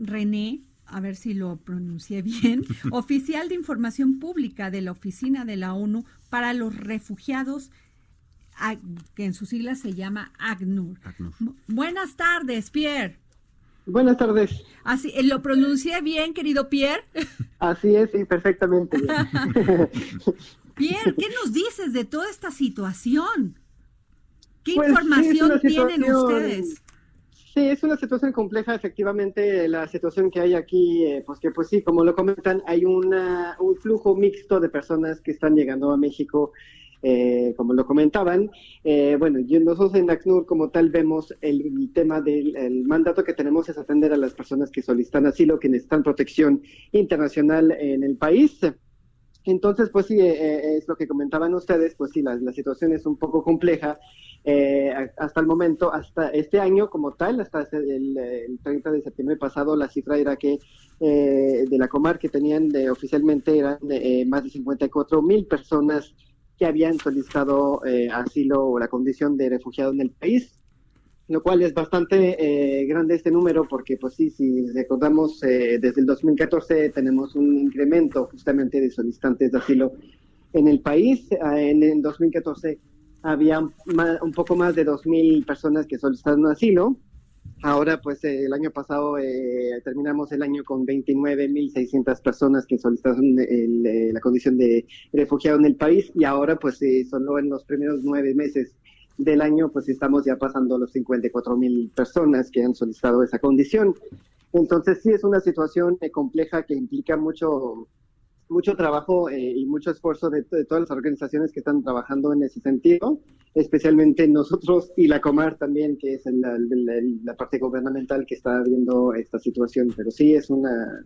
René, a ver si lo pronuncié bien, oficial de información pública de la Oficina de la ONU para los Refugiados, que en sus siglas se llama ACNUR. ACNUR. Buenas tardes, Pierre. Buenas tardes. Así, ¿Lo pronuncié bien, querido Pierre? Así es, sí, perfectamente. Pierre, ¿qué nos dices de toda esta situación? ¿Qué pues, información tienen ustedes? Sí, es una situación compleja, efectivamente, la situación que hay aquí, eh, pues que pues sí, como lo comentan, hay una, un flujo mixto de personas que están llegando a México eh, como lo comentaban. Eh, bueno, nosotros en ACNUR como tal vemos el, tema del mandato que tenemos es atender a las personas que solicitan asilo, que necesitan protección internacional en el país. Entonces, pues sí, eh, es lo que comentaban ustedes, pues sí, la, situación es un poco compleja. hasta el momento, hasta este año como tal, hasta el, 30 de septiembre pasado, la cifra era que de la Comar que tenían de, oficialmente eran más de 54 mil personas que habían solicitado eh, asilo o la condición de refugiado en el país, lo cual es bastante eh, grande este número porque, pues sí, si recordamos, eh, desde el 2014 tenemos un incremento justamente de solicitantes de asilo en el país. en el 2014 había un poco más de 2.000 personas que solicitaron asilo Ahora, pues el año pasado eh, terminamos el año con 29.600 personas que solicitaron eh, la condición de refugiado en el país y ahora, pues eh, solo en los primeros nueve meses del año, pues estamos ya pasando los 54.000 personas que han solicitado esa condición. Entonces, sí es una situación compleja que implica mucho mucho trabajo eh, y mucho esfuerzo de, todas las organizaciones que están trabajando en ese sentido, especialmente nosotros y la Comar también, que es la, parte gubernamental que está viendo esta situación. Pero sí es una,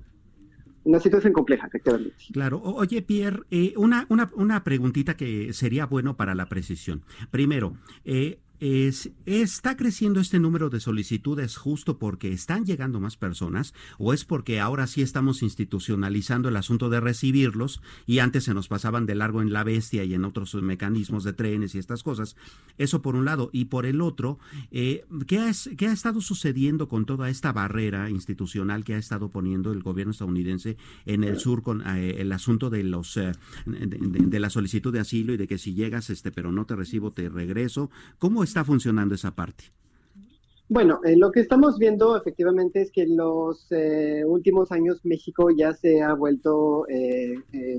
una situación compleja, efectivamente. Claro. oye, Pierre, eh, una, una, una preguntita que sería bueno para la precisión. Primero, eh, es, ¿Está creciendo este número de solicitudes justo porque están llegando más personas o es porque ahora sí estamos institucionalizando el asunto de recibirlos y antes se nos pasaban de largo en la bestia y en otros mecanismos de trenes y estas cosas? Eso por un lado. Y por el otro, eh, ¿qué, ha, ¿qué, ha, estado sucediendo con toda esta barrera institucional que ha estado poniendo el gobierno estadounidense en el sur con eh, el asunto de, los, eh, de, la solicitud de asilo y de que si llegas este pero no te recibo te regreso? ¿Cómo está funcionando esa parte? Bueno, eh, lo que estamos viendo efectivamente es que en los eh, últimos años México ya se ha vuelto eh,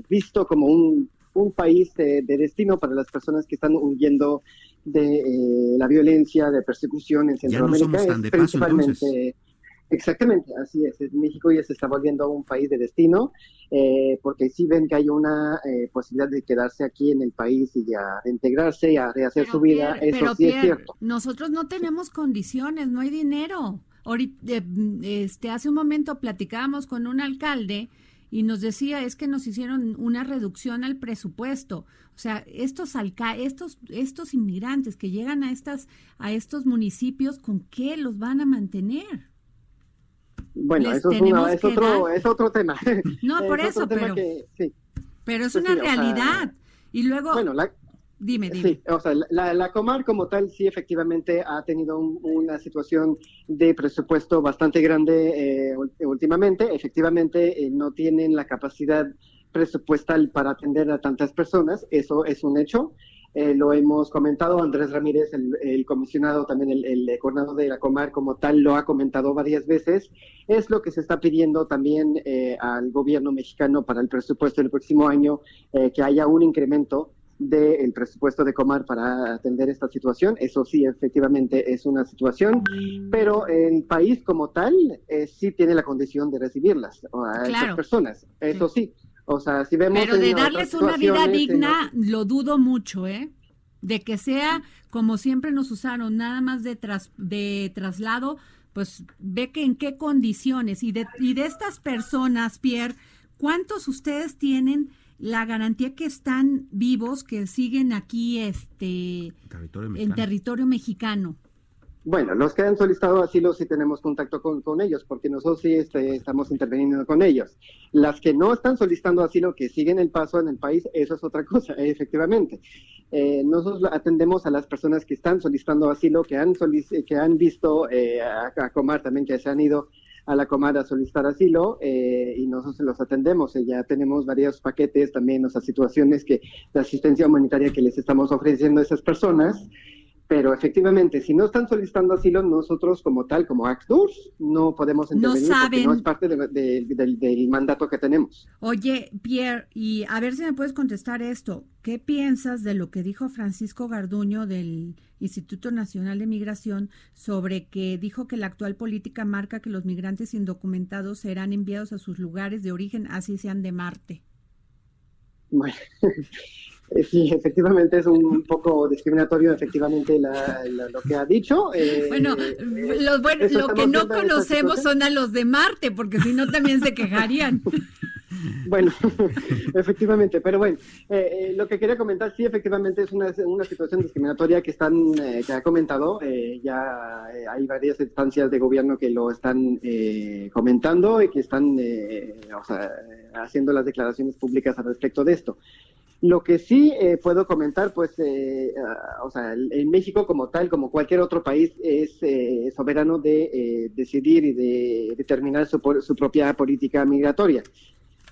visto como un, país de, destino para las personas que están huyendo de la violencia, de persecución en Centroamérica. Ya no somos principalmente, Exactamente, así es. México ya se está volviendo un país de destino, eh, porque sí ven que hay una eh, posibilidad de quedarse aquí en el país y a integrarse y a rehacer su vida. Eso sí es cierto. Nosotros no tenemos condiciones, no hay dinero. Ahorita, este, hace un momento platicábamos con un alcalde y nos decía es que nos hicieron una reducción al presupuesto. O sea, estos alca estos estos inmigrantes que llegan a estas a estos municipios, ¿con qué los van a mantener? Bueno, eso es, otro, es otro tema. No, por eso, pero, pero es pues una realidad. y luego, bueno, dime, dime. Sí, o sea, la, la, Comar como tal sí efectivamente ha tenido una situación de presupuesto bastante grande eh, últimamente. Efectivamente, eh, no tienen la capacidad presupuestal para atender a tantas personas, eso es un hecho. Eh, lo hemos comentado, Andrés Ramírez, el, comisionado, también el, el, coordinador de la Comar como tal, lo ha comentado varias veces. Es lo que se está pidiendo también eh, al gobierno mexicano para el presupuesto del próximo año, eh, que haya un incremento del presupuesto de Comar para atender esta situación. Eso sí, efectivamente es una situación, pero el país como tal sí tiene la condición de recibirlas a esas personas. Eso sí. O sea, si vemos... Pero de darles una vida digna, lo dudo mucho, ¿eh? De que sea como siempre nos usaron, nada más de, tras, de traslado, pues ve que en qué condiciones y de, y de estas personas, Pierre, ¿cuántos ustedes tienen la garantía que están vivos, que siguen aquí este, en territorio mexicano? Bueno, los que han solicitado asilo sí tenemos contacto con, con ellos, porque nosotros sí este, estamos interviniendo con ellos. Las que no están solicitando asilo, que siguen el paso en el país, eso es otra cosa, efectivamente. Eh, nosotros atendemos a las personas que están solicitando asilo, que han, que han visto eh, a, Comar también, que se han ido a la Comar a solicitar asilo eh, y nosotros los atendemos. ya tenemos varios paquetes también, o sea, situaciones que de asistencia humanitaria que les estamos ofreciendo a esas personas. Pero efectivamente, si no están solicitando asilo, nosotros como tal, como ACNUR, no podemos intervenir no porque no es parte del mandato que tenemos. Oye, Pierre, y a ver si me puedes contestar esto. ¿Qué piensas de lo que dijo Francisco Garduño del Instituto Nacional de Migración sobre que dijo que la actual política marca que los migrantes indocumentados serán enviados a sus lugares de origen, así sean de Marte? Bueno. Eh, sí, efectivamente es un poco discriminatorio, efectivamente, lo que ha dicho. Eh, bueno, lo, que no conocemos son a los de Marte, porque si no también se quejarían. Bueno, efectivamente, pero bueno, eh, lo que quería comentar, sí, efectivamente es una, una situación discriminatoria que están, que ha comentado, ya hay varias instancias de gobierno que lo están comentando y que están o sea, haciendo las declaraciones públicas al respecto de esto. Lo que sí eh, puedo comentar, pues, eh, ah, o sea, en México como tal, como cualquier otro país, es eh, soberano de decidir y de determinar su, su, propia política migratoria.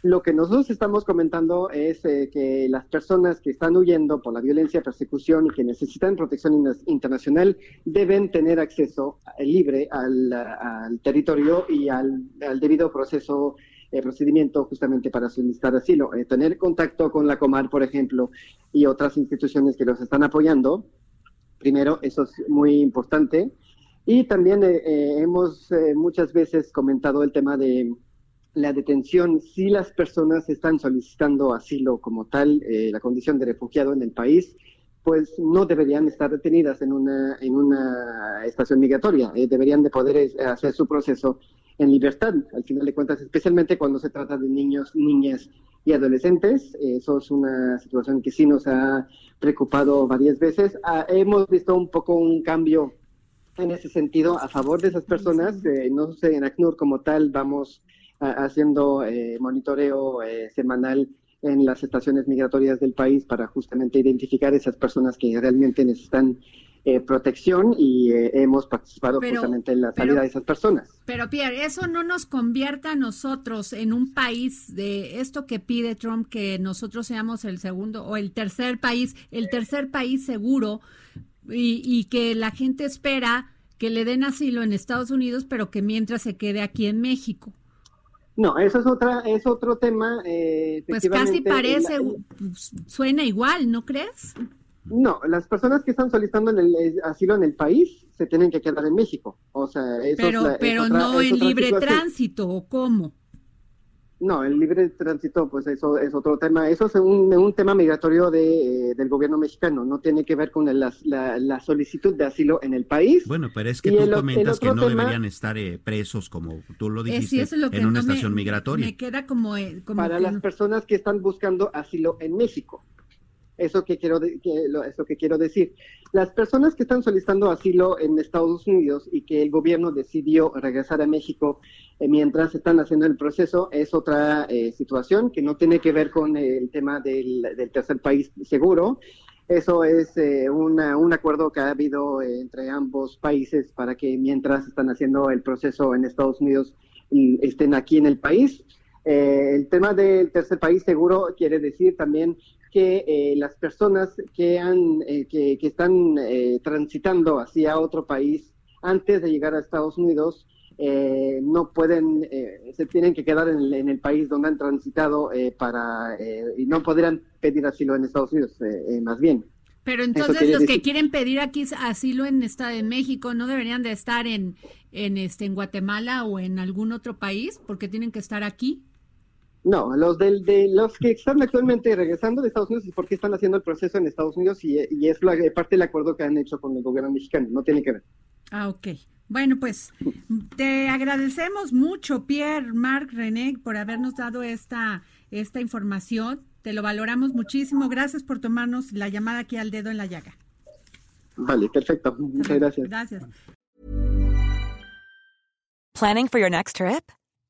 Lo que nosotros estamos comentando es que las personas que están huyendo por la violencia, persecución y que necesitan protección internacional deben tener acceso libre al, al territorio y al, al debido proceso eh, procedimiento justamente para solicitar asilo. Eh, tener contacto con la Comar, por ejemplo, y otras instituciones que los están apoyando, primero, eso es muy importante. Y también eh, hemos muchas veces comentado el tema de la detención. Si las personas están solicitando asilo como tal, la condición de refugiado en el país, pues no deberían estar detenidas en una, en una estación migratoria. deberían de poder hacer su proceso en libertad, al final de cuentas, especialmente cuando se trata de niños, niñas y adolescentes. Eso es una situación que sí nos ha preocupado varias veces. Ah, hemos visto un poco un cambio en ese sentido a favor de esas personas. No sé, en ACNUR como tal vamos ah, haciendo eh, monitoreo eh, semanal en las estaciones migratorias del país para justamente identificar esas personas que realmente necesitan eh, protección y eh, hemos participado justamente en la salida de esas personas. Pero Pierre, eso no nos convierta a nosotros en un país de esto que pide Trump, que nosotros seamos el segundo o el tercer país, el tercer país seguro y, y que la gente espera que le den asilo en Estados Unidos, pero que mientras se quede aquí en México. No, eso es otra, es otro tema. Eh, pues casi parece, suena igual, ¿no crees? No, las personas que están solicitando el asilo en el país se tienen que quedar en México. O sea, eso pero, es pero no en libre tránsito, ¿o cómo? No, el libre tránsito, pues eso es otro tema. Eso es un, tema migratorio de, eh, del gobierno mexicano. No tiene que ver con la, solicitud de asilo en el país. Bueno, pero es que tú comentas que no deberían estar eh, presos, como tú lo eh, dijiste, en una estación migratoria. Me queda como, Para las personas que están buscando asilo en México. Eso que quiero que, eso que quiero decir. Las personas que están solicitando asilo en Estados Unidos y que el gobierno decidió regresar a México eh, mientras están haciendo el proceso es otra eh, situación que no tiene que ver con el tema del, tercer país seguro. Eso es eh, un acuerdo que ha habido entre ambos países para que mientras están haciendo el proceso en Estados Unidos estén aquí en el país. el tema del tercer país seguro quiere decir también que eh, las personas que, han, eh, que, están eh, transitando hacia otro país antes de llegar a Estados Unidos no pueden, se tienen que quedar en el, país donde han transitado para y no podrán pedir asilo en Estados Unidos, más bien. Pero entonces los que quieren pedir aquí asilo en Estado de México no deberían de estar en, en, este, en Guatemala o en algún otro país porque tienen que estar aquí. No, los del, de los que están actualmente regresando de Estados Unidos es porque están haciendo el proceso en Estados Unidos y, es la, parte del acuerdo que han hecho con el gobierno mexicano, no tiene que ver. Ah, ok. Bueno, pues te agradecemos mucho, Pierre, Marc, René, por habernos dado esta, esta información. Te lo valoramos muchísimo. Gracias por tomarnos la llamada aquí al dedo en la llaga. Vale, perfecto. Muchas gracias. Gracias. Planning for your next trip?